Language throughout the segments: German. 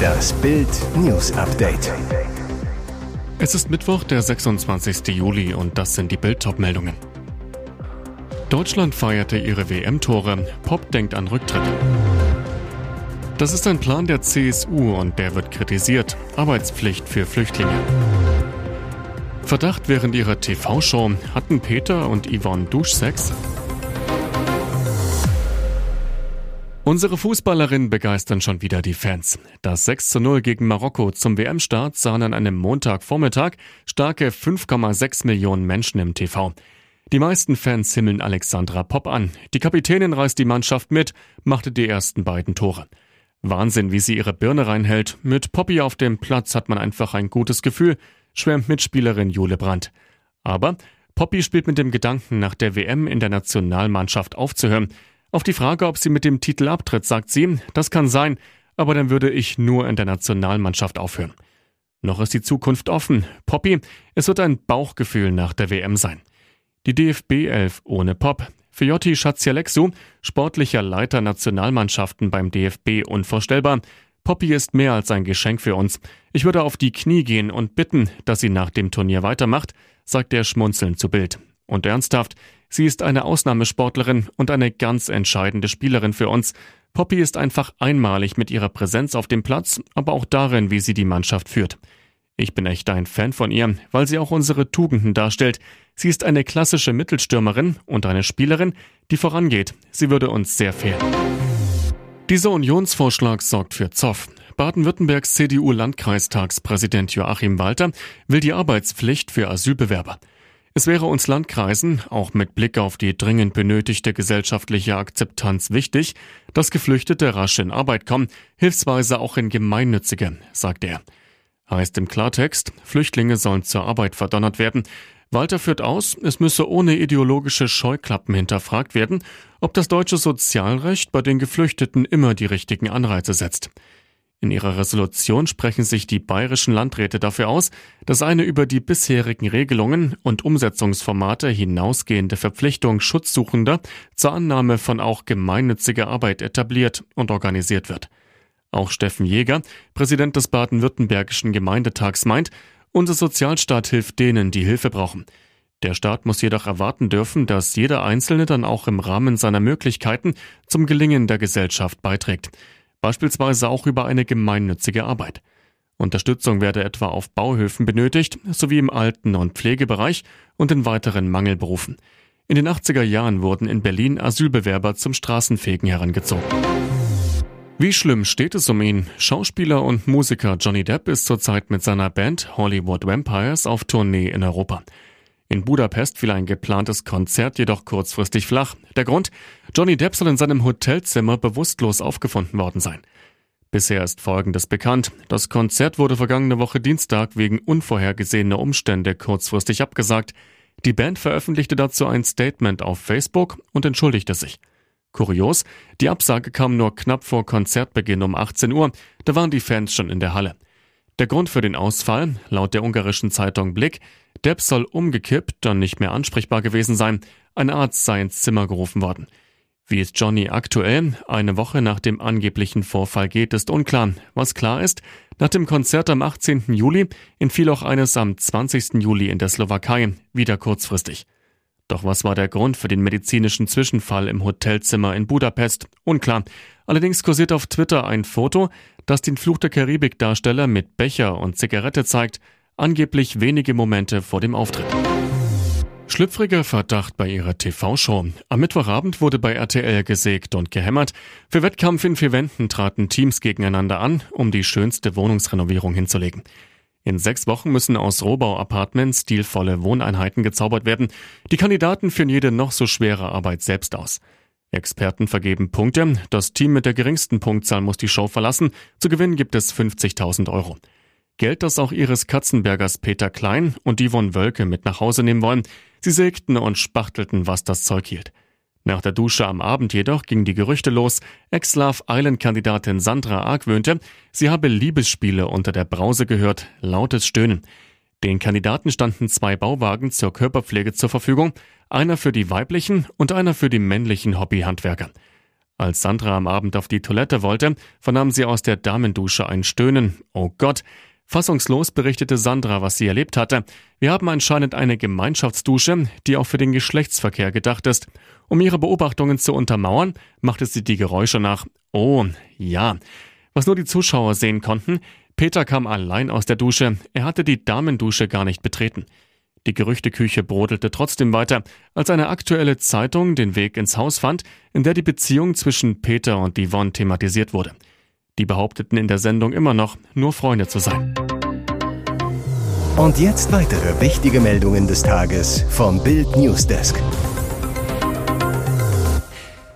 Das Bild News Update. Es ist Mittwoch, der 26. Juli und das sind die Bild meldungen Deutschland feierte ihre WM-Tore, Pop denkt an Rücktritt. Das ist ein Plan der CSU und der wird kritisiert. Arbeitspflicht für Flüchtlinge. Verdacht während ihrer TV-Show hatten Peter und Yvonne Duschsex. Unsere Fußballerinnen begeistern schon wieder die Fans. Das 6 zu 0 gegen Marokko zum WM-Start sahen an einem Montagvormittag starke 5,6 Millionen Menschen im TV. Die meisten Fans himmeln Alexandra Popp an. Die Kapitänin reißt die Mannschaft mit, machte die ersten beiden Tore. Wahnsinn, wie sie ihre Birne reinhält. Mit Poppy auf dem Platz hat man einfach ein gutes Gefühl, schwärmt Mitspielerin Jule Brandt. Aber Poppy spielt mit dem Gedanken, nach der WM in der Nationalmannschaft aufzuhören. Auf die Frage, ob sie mit dem Titel abtritt, sagt sie, das kann sein, aber dann würde ich nur in der Nationalmannschaft aufhören. Noch ist die Zukunft offen. Poppy, es wird ein Bauchgefühl nach der WM sein. Die DFB 11 ohne Pop. Für Jotti Schatzialexu, sportlicher Leiter Nationalmannschaften beim DFB, unvorstellbar. Poppy ist mehr als ein Geschenk für uns. Ich würde auf die Knie gehen und bitten, dass sie nach dem Turnier weitermacht, sagt er schmunzelnd zu Bild. Und ernsthaft, sie ist eine Ausnahmesportlerin und eine ganz entscheidende Spielerin für uns. Poppy ist einfach einmalig mit ihrer Präsenz auf dem Platz, aber auch darin, wie sie die Mannschaft führt. Ich bin echt ein Fan von ihr, weil sie auch unsere Tugenden darstellt. Sie ist eine klassische Mittelstürmerin und eine Spielerin, die vorangeht. Sie würde uns sehr fehlen. Dieser Unionsvorschlag sorgt für Zoff. Baden-Württembergs CDU-Landkreistagspräsident Joachim Walter will die Arbeitspflicht für Asylbewerber. Es wäre uns Landkreisen, auch mit Blick auf die dringend benötigte gesellschaftliche Akzeptanz wichtig, dass Geflüchtete rasch in Arbeit kommen, hilfsweise auch in gemeinnützige, sagt er. Heißt im Klartext, Flüchtlinge sollen zur Arbeit verdonnert werden. Walter führt aus, es müsse ohne ideologische Scheuklappen hinterfragt werden, ob das deutsche Sozialrecht bei den Geflüchteten immer die richtigen Anreize setzt. In ihrer Resolution sprechen sich die bayerischen Landräte dafür aus, dass eine über die bisherigen Regelungen und Umsetzungsformate hinausgehende Verpflichtung Schutzsuchender zur Annahme von auch gemeinnütziger Arbeit etabliert und organisiert wird. Auch Steffen Jäger, Präsident des baden-württembergischen Gemeindetags, meint, unser Sozialstaat hilft denen, die Hilfe brauchen. Der Staat muss jedoch erwarten dürfen, dass jeder Einzelne dann auch im Rahmen seiner Möglichkeiten zum Gelingen der Gesellschaft beiträgt beispielsweise auch über eine gemeinnützige Arbeit. Unterstützung werde etwa auf Bauhöfen benötigt, sowie im Alten- und Pflegebereich und in weiteren Mangelberufen. In den 80er Jahren wurden in Berlin Asylbewerber zum Straßenfegen herangezogen. Wie schlimm steht es um ihn? Schauspieler und Musiker Johnny Depp ist zurzeit mit seiner Band Hollywood Vampires auf Tournee in Europa. In Budapest fiel ein geplantes Konzert jedoch kurzfristig flach. Der Grund? Johnny Depp soll in seinem Hotelzimmer bewusstlos aufgefunden worden sein. Bisher ist Folgendes bekannt. Das Konzert wurde vergangene Woche Dienstag wegen unvorhergesehener Umstände kurzfristig abgesagt. Die Band veröffentlichte dazu ein Statement auf Facebook und entschuldigte sich. Kurios, die Absage kam nur knapp vor Konzertbeginn um 18 Uhr, da waren die Fans schon in der Halle. Der Grund für den Ausfall, laut der ungarischen Zeitung Blick, Depp soll umgekippt, dann nicht mehr ansprechbar gewesen sein, ein Arzt sei ins Zimmer gerufen worden. Wie es Johnny aktuell, eine Woche nach dem angeblichen Vorfall geht, ist unklar. Was klar ist, nach dem Konzert am 18. Juli entfiel auch eines am 20. Juli in der Slowakei, wieder kurzfristig. Doch was war der Grund für den medizinischen Zwischenfall im Hotelzimmer in Budapest? Unklar. Allerdings kursiert auf Twitter ein Foto, das den Fluch der Karibik-Darsteller mit Becher und Zigarette zeigt, angeblich wenige Momente vor dem Auftritt. Schlüpfriger Verdacht bei ihrer TV-Show. Am Mittwochabend wurde bei RTL gesägt und gehämmert. Für Wettkampf in vier Wänden traten Teams gegeneinander an, um die schönste Wohnungsrenovierung hinzulegen. In sechs Wochen müssen aus Rohbau-Apartments stilvolle Wohneinheiten gezaubert werden. Die Kandidaten führen jede noch so schwere Arbeit selbst aus. Experten vergeben Punkte. Das Team mit der geringsten Punktzahl muss die Show verlassen. Zu gewinnen gibt es 50.000 Euro. Geld, das auch Iris Katzenbergers Peter Klein und Yvonne Wölke mit nach Hause nehmen wollen. Sie sägten und spachtelten, was das Zeug hielt. Nach der Dusche am Abend jedoch gingen die Gerüchte los, Ex-Love Island-Kandidatin Sandra argwöhnte, sie habe Liebesspiele unter der Brause gehört, lautes Stöhnen. Den Kandidaten standen zwei Bauwagen zur Körperpflege zur Verfügung, einer für die weiblichen und einer für die männlichen Hobbyhandwerker. Als Sandra am Abend auf die Toilette wollte, vernahm sie aus der Damendusche ein Stöhnen. Oh Gott! Fassungslos berichtete Sandra, was sie erlebt hatte. Wir haben anscheinend eine Gemeinschaftsdusche, die auch für den Geschlechtsverkehr gedacht ist. Um ihre Beobachtungen zu untermauern, machte sie die Geräusche nach. Oh, ja. Was nur die Zuschauer sehen konnten, Peter kam allein aus der Dusche. Er hatte die Damendusche gar nicht betreten. Die Gerüchteküche brodelte trotzdem weiter, als eine aktuelle Zeitung den Weg ins Haus fand, in der die Beziehung zwischen Peter und Yvonne thematisiert wurde. Die behaupteten in der Sendung immer noch, nur Freunde zu sein. Und jetzt weitere wichtige Meldungen des Tages vom Bild Newsdesk.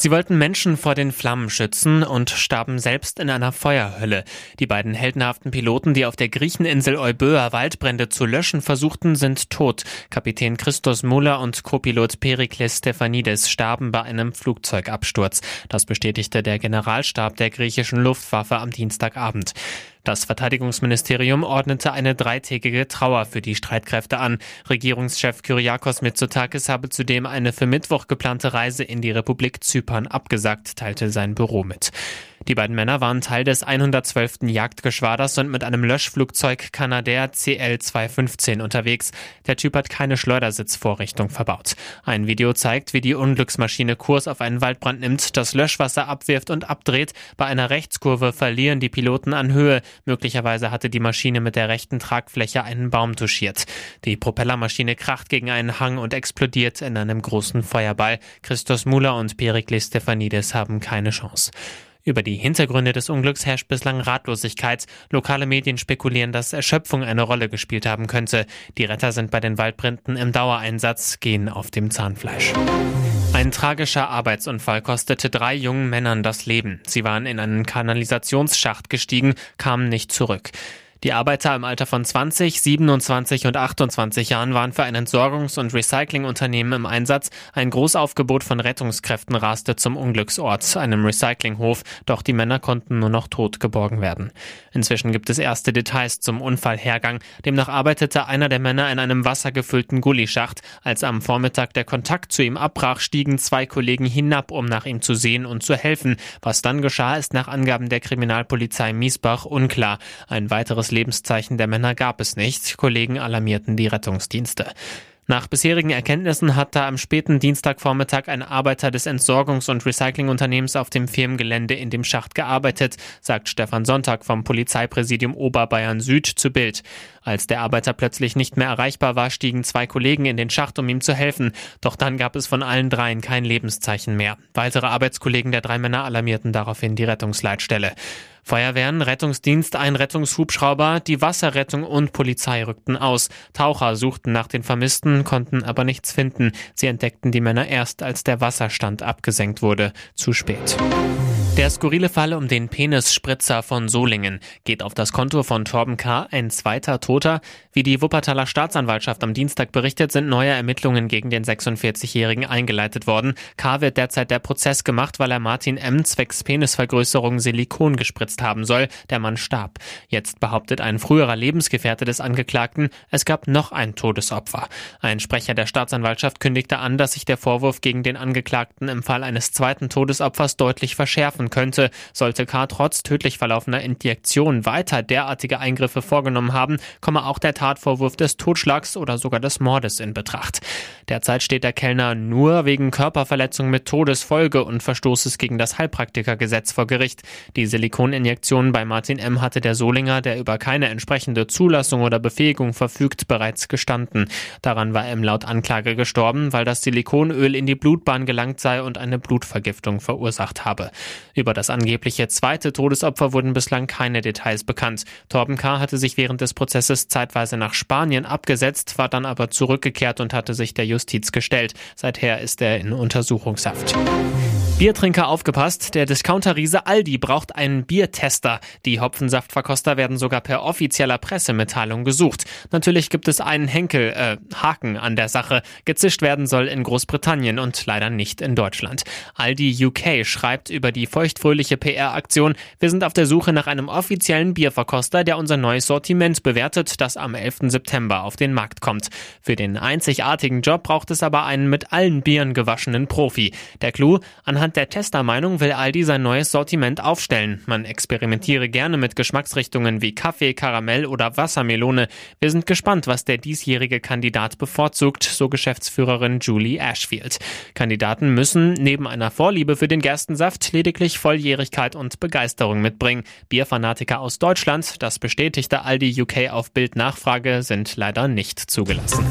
Sie wollten Menschen vor den Flammen schützen und starben selbst in einer Feuerhölle. Die beiden heldenhaften Piloten, die auf der Griecheninsel Euböa Waldbrände zu löschen versuchten, sind tot. Kapitän Christos Muller und Copilot Perikles Stephanides starben bei einem Flugzeugabsturz. Das bestätigte der Generalstab der griechischen Luftwaffe am Dienstagabend. Das Verteidigungsministerium ordnete eine dreitägige Trauer für die Streitkräfte an. Regierungschef Kyriakos Mitsotakis habe zudem eine für Mittwoch geplante Reise in die Republik Zypern abgesagt, teilte sein Büro mit. Die beiden Männer waren Teil des 112. Jagdgeschwaders und mit einem Löschflugzeug Canadair CL-215 unterwegs. Der Typ hat keine Schleudersitzvorrichtung verbaut. Ein Video zeigt, wie die Unglücksmaschine Kurs auf einen Waldbrand nimmt, das Löschwasser abwirft und abdreht. Bei einer Rechtskurve verlieren die Piloten an Höhe. Möglicherweise hatte die Maschine mit der rechten Tragfläche einen Baum touchiert. Die Propellermaschine kracht gegen einen Hang und explodiert in einem großen Feuerball. Christos Muller und Perikles Stephanides haben keine Chance. Über die Hintergründe des Unglücks herrscht bislang Ratlosigkeit. Lokale Medien spekulieren, dass Erschöpfung eine Rolle gespielt haben könnte. Die Retter sind bei den Waldbränden im Dauereinsatz, gehen auf dem Zahnfleisch. Ein tragischer Arbeitsunfall kostete drei jungen Männern das Leben. Sie waren in einen Kanalisationsschacht gestiegen, kamen nicht zurück. Die Arbeiter im Alter von 20, 27 und 28 Jahren waren für ein Entsorgungs- und Recyclingunternehmen im Einsatz. Ein Großaufgebot von Rettungskräften raste zum Unglücksort, einem Recyclinghof, doch die Männer konnten nur noch tot geborgen werden. Inzwischen gibt es erste Details zum Unfallhergang. Demnach arbeitete einer der Männer in einem wassergefüllten Gullischacht. Als am Vormittag der Kontakt zu ihm abbrach, stiegen zwei Kollegen hinab, um nach ihm zu sehen und zu helfen. Was dann geschah, ist nach Angaben der Kriminalpolizei Miesbach unklar. Ein weiteres Klares Lebenszeichen der Männer gab es nicht. Kollegen alarmierten die Rettungsdienste. Nach bisherigen Erkenntnissen hat da am späten Dienstagvormittag ein Arbeiter des Entsorgungs- und Recyclingunternehmens auf dem Firmengelände in dem Schacht gearbeitet, sagt Stefan Sonntag vom Polizeipräsidium Oberbayern Süd zu Bild. Als der Arbeiter plötzlich nicht mehr erreichbar war, stiegen zwei Kollegen in den Schacht, um ihm zu helfen. Doch dann gab es von allen dreien kein Lebenszeichen mehr. Weitere Arbeitskollegen der drei Männer alarmierten daraufhin die Rettungsleitstelle. Feuerwehren, Rettungsdienst, ein Rettungshubschrauber, die Wasserrettung und Polizei rückten aus. Taucher suchten nach den Vermissten, konnten aber nichts finden. Sie entdeckten die Männer erst, als der Wasserstand abgesenkt wurde. Zu spät. Der skurrile Fall um den Penisspritzer von Solingen geht auf das Konto von Torben K., ein zweiter Toter. Wie die Wuppertaler Staatsanwaltschaft am Dienstag berichtet, sind neue Ermittlungen gegen den 46-Jährigen eingeleitet worden. K. wird derzeit der Prozess gemacht, weil er Martin M. zwecks Penisvergrößerung Silikon gespritzt haben soll. Der Mann starb. Jetzt behauptet ein früherer Lebensgefährte des Angeklagten, es gab noch ein Todesopfer. Ein Sprecher der Staatsanwaltschaft kündigte an, dass sich der Vorwurf gegen den Angeklagten im Fall eines zweiten Todesopfers deutlich verschärfen könnte. Sollte K. trotz tödlich verlaufener Injektion weiter derartige Eingriffe vorgenommen haben, komme auch der Tatvorwurf des Totschlags oder sogar des Mordes in Betracht. Derzeit steht der Kellner nur wegen Körperverletzung mit Todesfolge und Verstoßes gegen das Heilpraktikergesetz vor Gericht. Die Silikoninjektion bei Martin M. hatte der Solinger, der über keine entsprechende Zulassung oder Befähigung verfügt, bereits gestanden. Daran war M laut Anklage gestorben, weil das Silikonöl in die Blutbahn gelangt sei und eine Blutvergiftung verursacht habe. Über das angebliche zweite Todesopfer wurden bislang keine Details bekannt. Torben K. hatte sich während des Prozesses zeitweise nach Spanien abgesetzt, war dann aber zurückgekehrt und hatte sich der Justiz gestellt. Seither ist er in Untersuchungshaft. Biertrinker aufgepasst, der Discounter-Riese Aldi braucht einen Biertester. Die Hopfensaftverkoster werden sogar per offizieller Pressemitteilung gesucht. Natürlich gibt es einen Henkel, äh, Haken an der Sache. Gezischt werden soll in Großbritannien und leider nicht in Deutschland. Aldi UK schreibt über die feuchtfröhliche PR-Aktion, wir sind auf der Suche nach einem offiziellen Bierverkoster, der unser neues Sortiment bewertet, das am 11. September auf den Markt kommt. Für den einzigartigen Job braucht es aber einen mit allen Bieren gewaschenen Profi. Der Clou, anhand Anhand der Testermeinung will Aldi sein neues Sortiment aufstellen. Man experimentiere gerne mit Geschmacksrichtungen wie Kaffee, Karamell oder Wassermelone. Wir sind gespannt, was der diesjährige Kandidat bevorzugt, so Geschäftsführerin Julie Ashfield. Kandidaten müssen neben einer Vorliebe für den Gerstensaft lediglich Volljährigkeit und Begeisterung mitbringen. Bierfanatiker aus Deutschland, das bestätigte Aldi UK auf Bild Nachfrage, sind leider nicht zugelassen.